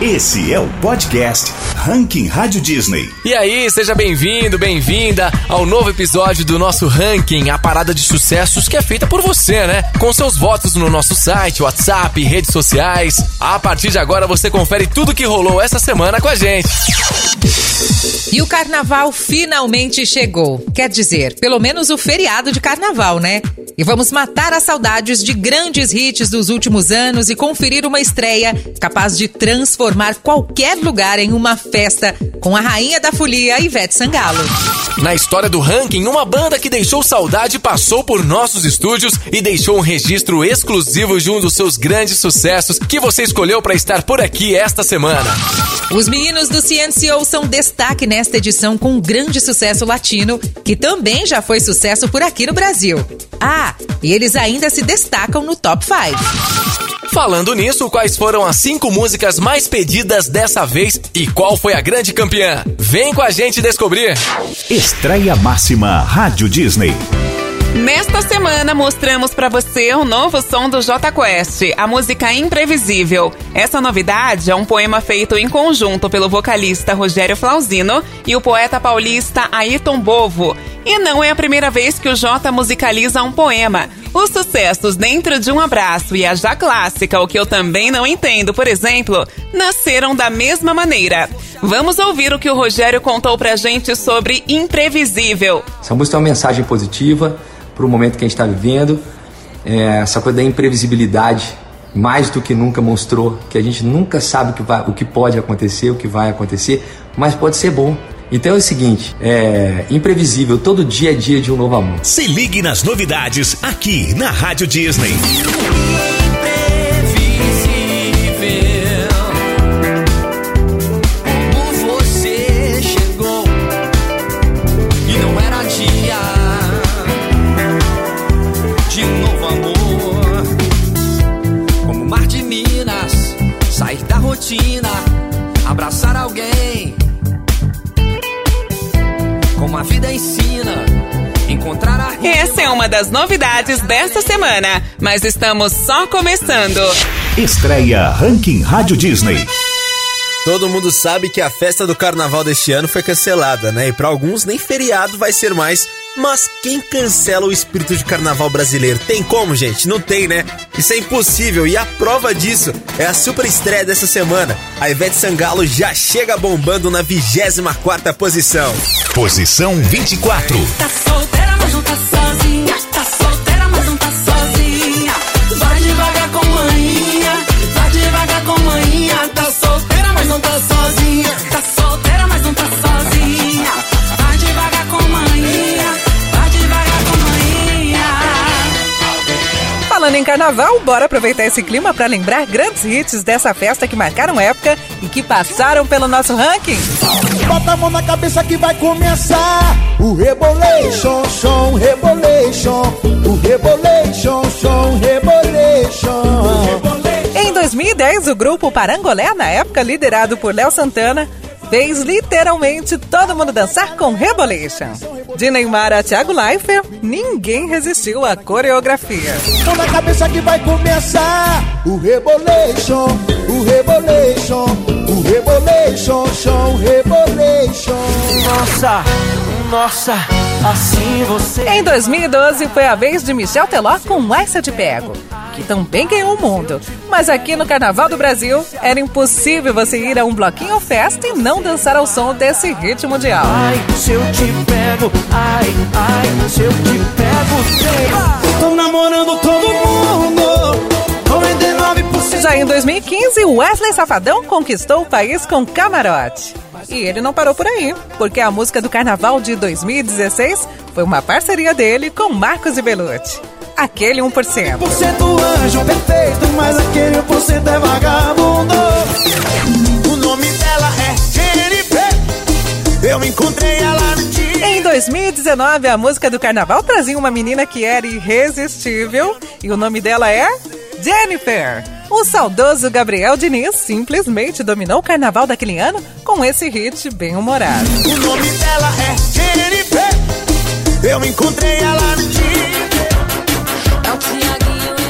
Esse é o podcast Ranking Rádio Disney. E aí, seja bem-vindo, bem-vinda ao novo episódio do nosso Ranking, a parada de sucessos que é feita por você, né? Com seus votos no nosso site, WhatsApp, redes sociais. A partir de agora você confere tudo que rolou essa semana com a gente. E o carnaval finalmente chegou. Quer dizer, pelo menos o feriado de carnaval, né? E vamos matar as saudades de grandes hits dos últimos anos e conferir uma estreia capaz de transformar qualquer lugar em uma festa com a rainha da folia, Ivete Sangalo. Na história do ranking, uma banda que deixou saudade passou por nossos estúdios e deixou um registro exclusivo de um dos seus grandes sucessos que você escolheu para estar por aqui esta semana. Os meninos do CNCO são destaque nesta edição com um grande sucesso latino, que também já foi sucesso por aqui no Brasil. Ah, e eles ainda se destacam no top 5. Falando nisso, quais foram as cinco músicas mais pedidas dessa vez e qual foi a grande campeã? Vem com a gente descobrir! Estreia Máxima Rádio Disney. Nesta semana mostramos para você o novo som do J Quest, a música Imprevisível. Essa novidade é um poema feito em conjunto pelo vocalista Rogério Flauzino e o poeta paulista Ayrton Bovo. E não é a primeira vez que o J musicaliza um poema. Os sucessos Dentro de um Abraço e a já clássica O que eu também não entendo, por exemplo, nasceram da mesma maneira. Vamos ouvir o que o Rogério contou pra gente sobre Imprevisível. Essa música é uma mensagem positiva para o momento que a gente está vivendo. É, essa coisa da imprevisibilidade, mais do que nunca mostrou que a gente nunca sabe o que, vai, o que pode acontecer, o que vai acontecer, mas pode ser bom. Então é o seguinte, é imprevisível, todo dia é dia de um novo amor. Se ligue nas novidades aqui na Rádio Disney. Rotina, abraçar alguém. Como a vida ensina, encontrar a. Essa é uma das novidades desta semana, mas estamos só começando. Estreia Ranking Rádio Disney. Todo mundo sabe que a festa do carnaval deste ano foi cancelada, né? E para alguns nem feriado vai ser mais. Mas quem cancela o espírito de carnaval brasileiro? Tem como, gente? Não tem, né? Isso é impossível e a prova disso é a super estreia dessa semana. A Ivete Sangalo já chega bombando na 24ª posição. Posição 24. Tá solteira, mas não tá sozinha. Tá solteira, mas não tá sozinha. Vai devagar com manhinha. Vai devagar com manhinha. Tá solteira, mas não tá sozinha. Carnaval, bora aproveitar esse clima para lembrar grandes hits dessa festa que marcaram época e que passaram pelo nosso ranking. Bota a mão na cabeça que vai começar o Rebolation, som, Rebolation, o Rebolation, som, Rebolation. Em 2010, o grupo Parangolé, na época liderado por Léo Santana, fez literalmente todo mundo dançar com Rebolation. De Neymar a Thiago Leifert, ninguém resistiu à coreografia. Mão na cabeça que vai começar o Rebolation, o Rebolation, o Rebolation, som, Rebolation. Nossa, nossa, assim você. Em 2012, foi a vez de Michel Teló com Essa Te Pego, que também ganhou o mundo. Mas aqui no Carnaval do Brasil, era impossível você ir a um bloquinho festa e não dançar ao som desse hit mundial. Ai, se eu te pego, ai, ai, se eu te pego, sei. Tô namorando todo mundo, 99%. Já em 2015, Wesley Safadão conquistou o país com Camarote. E ele não parou por aí, porque a música do Carnaval de 2016 foi uma parceria dele com Marcos e Belucci. Aquele 1%. Você do anjo perfeito, mas aquele 1% é vagabundo. O nome dela é Jennifer. Eu encontrei ela no dia. Em 2019, a música do carnaval trazia uma menina que era irresistível e o nome dela é Jennifer. O saudoso Gabriel Diniz simplesmente dominou o carnaval daquele ano com esse hit bem humorado. O nome dela é Jennifer. Eu encontrei ela no.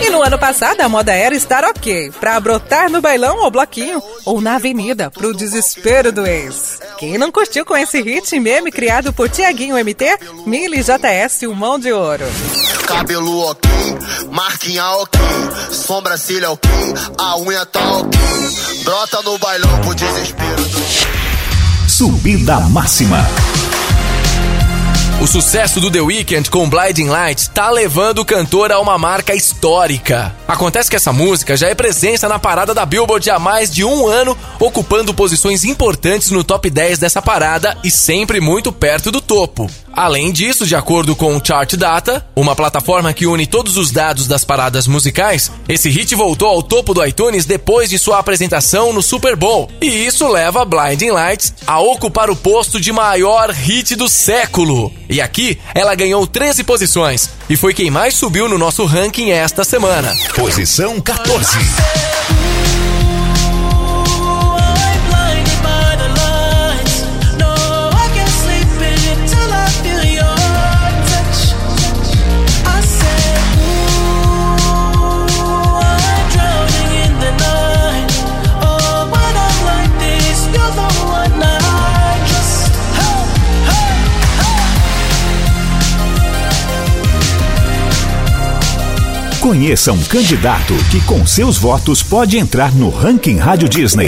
E No ano passado, a moda era estar ok, pra brotar no bailão ou bloquinho, ou na avenida, pro desespero do ex. Quem não curtiu com esse hit meme criado por Tiaguinho MT, Mili JS, o mão de ouro. Cabelo ok, marquinha ok, sobrancelha ok, a unha tá ok. Brota no bailão pro desespero do. Subida máxima. O sucesso do The Weeknd com Blinding Lights tá levando o cantor a uma marca histórica. Acontece que essa música já é presença na parada da Billboard há mais de um ano, ocupando posições importantes no top 10 dessa parada e sempre muito perto do topo. Além disso, de acordo com o Chart Data, uma plataforma que une todos os dados das paradas musicais, esse hit voltou ao topo do iTunes depois de sua apresentação no Super Bowl. E isso leva Blinding Lights a ocupar o posto de maior hit do século. E aqui ela ganhou 13 posições e foi quem mais subiu no nosso ranking esta semana. Posição 14. Conheça um candidato que com seus votos pode entrar no ranking Rádio Disney.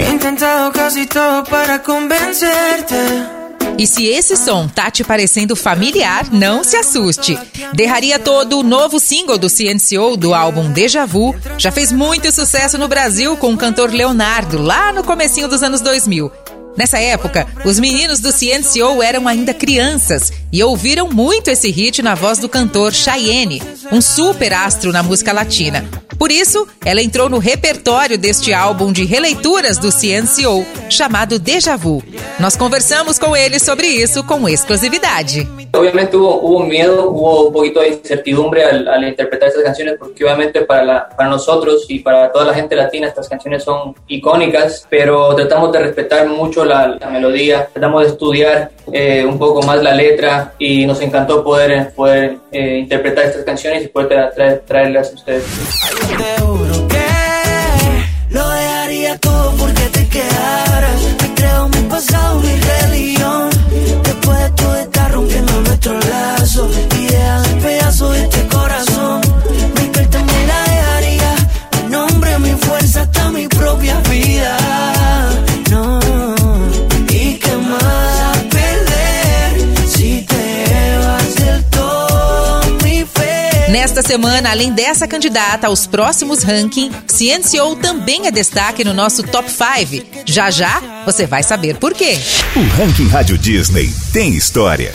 E se esse som tá te parecendo familiar, não se assuste. Derraria todo o novo single do CNCO do álbum Deja Vu já fez muito sucesso no Brasil com o cantor Leonardo, lá no comecinho dos anos 2000. Nessa época, os meninos do CNCO eram ainda crianças e ouviram muito esse hit na voz do cantor Cheyenne, um super astro na música latina. Por isso, ela entrou no repertório deste álbum de releituras do CNCO, chamado Deja Vu. Nós conversamos com ele sobre isso com exclusividade. Obviamente hubo, miedo, hubo un poquito de incertidumbre al, interpretar estas canciones, porque obviamente para, la- para nosotros y para toda la gente latina estas canciones son icónicas, pero tratamos de respetar mucho la melodía, tratamos de estudiar eh, un poco más la letra y nos encantó poder, poder eh, interpretar estas canciones y poder tra- tra- traerlas a ustedes. Te juro que lo dejaría todo porque te quedaras. Me creo mi pasado, mi religión. Después de todo está rompiendo nuestro lazo semana, além dessa candidata aos próximos ranking, CNCO também é destaque no nosso Top 5. Já já você vai saber por quê. O ranking Rádio Disney tem história.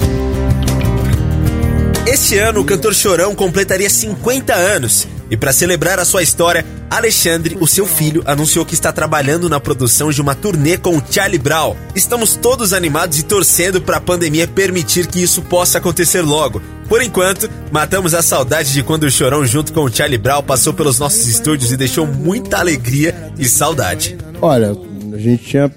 Este ano, o cantor Chorão completaria 50 anos. E para celebrar a sua história, Alexandre, o seu filho, anunciou que está trabalhando na produção de uma turnê com o Charlie Brown. Estamos todos animados e torcendo para a pandemia permitir que isso possa acontecer logo. Por enquanto, matamos a saudade de quando o Chorão, junto com o Charlie Brown, passou pelos nossos estúdios e deixou muita alegria e saudade. Olha, a gente tinha,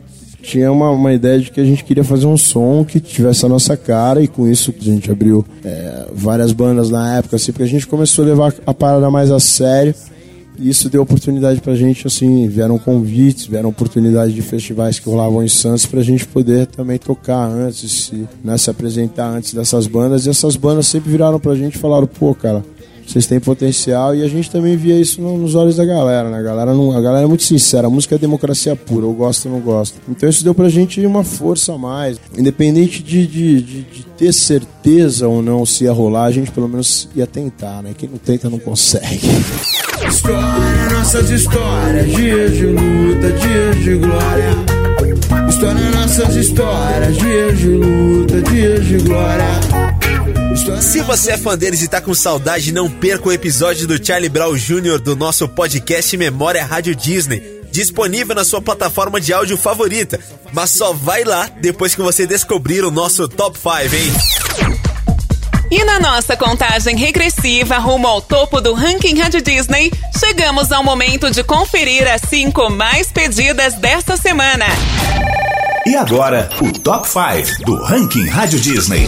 tinha uma, uma ideia de que a gente queria fazer um som que tivesse a nossa cara e com isso a gente abriu é, várias bandas na época, assim, porque a gente começou a levar a parada mais a sério e isso deu oportunidade pra gente, assim, vieram convites, vieram oportunidades de festivais que rolavam em Santos pra gente poder também tocar antes, se, né, se apresentar antes dessas bandas e essas bandas sempre viraram pra gente e falaram, pô, cara, vocês têm potencial e a gente também via isso no- nos olhos da galera, né? A galera, não, a galera é muito sincera, a música é democracia pura, eu gosto ou não gosto. Então isso deu pra gente uma força a mais. Independente de, de, de, de ter certeza ou não se ia rolar, a gente pelo menos ia tentar, né? Quem não tenta não consegue. História, nossas histórias, dias de luta, dias de glória. História, nossas histórias, dias de luta, dias de glória. Se você é fã deles e tá com saudade, não perca o episódio do Charlie Brown Jr. do nosso podcast Memória Rádio Disney. Disponível na sua plataforma de áudio favorita. Mas só vai lá depois que você descobrir o nosso top 5, hein? E na nossa contagem regressiva rumo ao topo do ranking Rádio Disney, chegamos ao momento de conferir as cinco mais pedidas desta semana. E agora, o Top 5 do ranking Rádio Disney.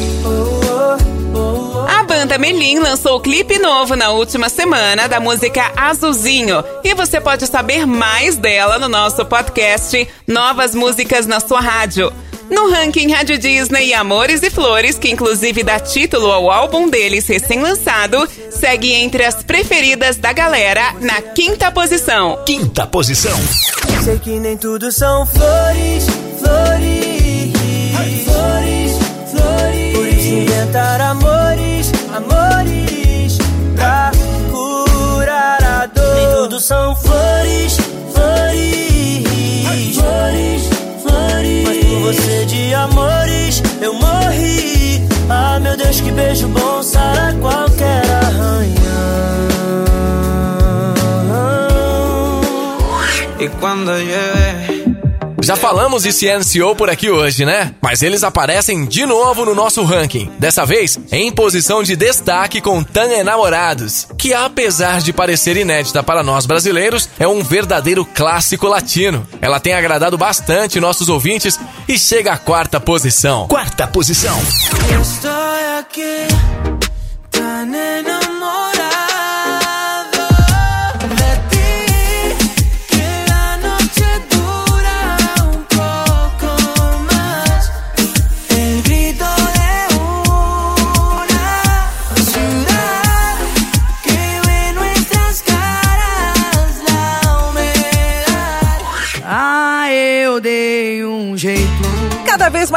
A banda Melim lançou clipe novo na última semana da música Azulzinho e você pode saber mais dela no nosso podcast Novas Músicas na Sua Rádio. No ranking Rádio Disney Amores e Flores, que inclusive dá título ao álbum deles recém-lançado, segue entre as preferidas da galera na quinta posição. Quinta posição. Sei que nem tudo são flores, flores, inventar amores, amores pra curar a dor. Nem tudo são flores, flores, flores, flores. Mas por você de amores eu morri. Ah, meu Deus, que beijo bom Já falamos de CNCO por aqui hoje, né? Mas eles aparecem de novo no nosso ranking. Dessa vez, em posição de destaque com Tan Enamorados, que apesar de parecer inédita para nós brasileiros, é um verdadeiro clássico latino. Ela tem agradado bastante nossos ouvintes e chega à quarta posição. Quarta posição. Estoy aquí tan enamorado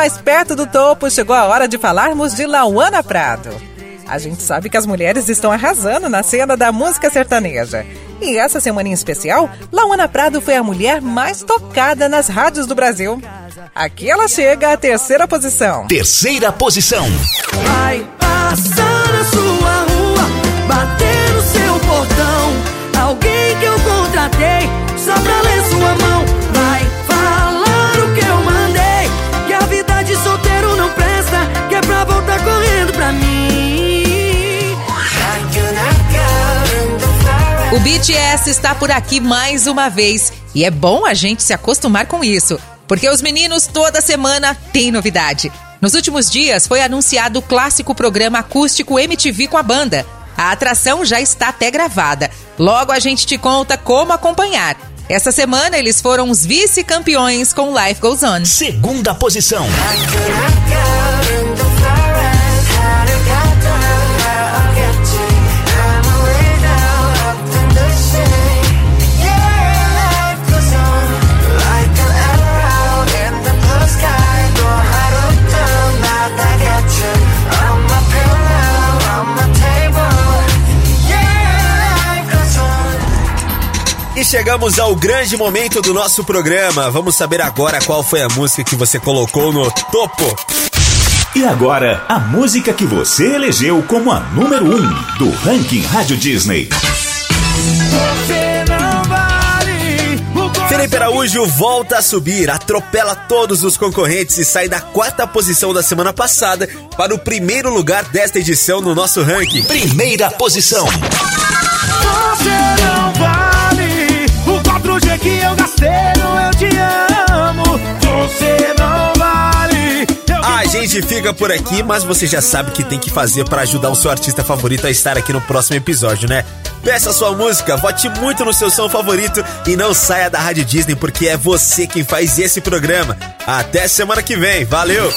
mais perto do topo, chegou a hora de falarmos de Lauana Prado. A gente sabe que as mulheres estão arrasando na cena da música sertaneja. E essa semana em especial, Lauana Prado foi a mulher mais tocada nas rádios do Brasil. Aqui ela chega à terceira posição. Terceira posição. Vai passar O BTS está por aqui mais uma vez e é bom a gente se acostumar com isso, porque os meninos toda semana têm novidade. Nos últimos dias foi anunciado o clássico programa acústico MTV com a banda. A atração já está até gravada. Logo a gente te conta como acompanhar. Essa semana eles foram os vice-campeões com Life Goes On. Segunda posição. E chegamos ao grande momento do nosso programa. Vamos saber agora qual foi a música que você colocou no topo. E agora, a música que você elegeu como a número 1 um do ranking Rádio Disney. Você não vale o Felipe Araújo volta a subir, atropela todos os concorrentes e sai da quarta posição da semana passada para o primeiro lugar desta edição no nosso ranking. Primeira posição. Você não vale o 4G que eu Eu Te Amo. Você não vale. A gente fica por aqui, mas você já sabe o que tem que fazer para ajudar o seu artista favorito a estar aqui no próximo episódio, né? Peça sua música, vote muito no seu som favorito e não saia da Rádio Disney porque é você quem faz esse programa. Até semana que vem, valeu!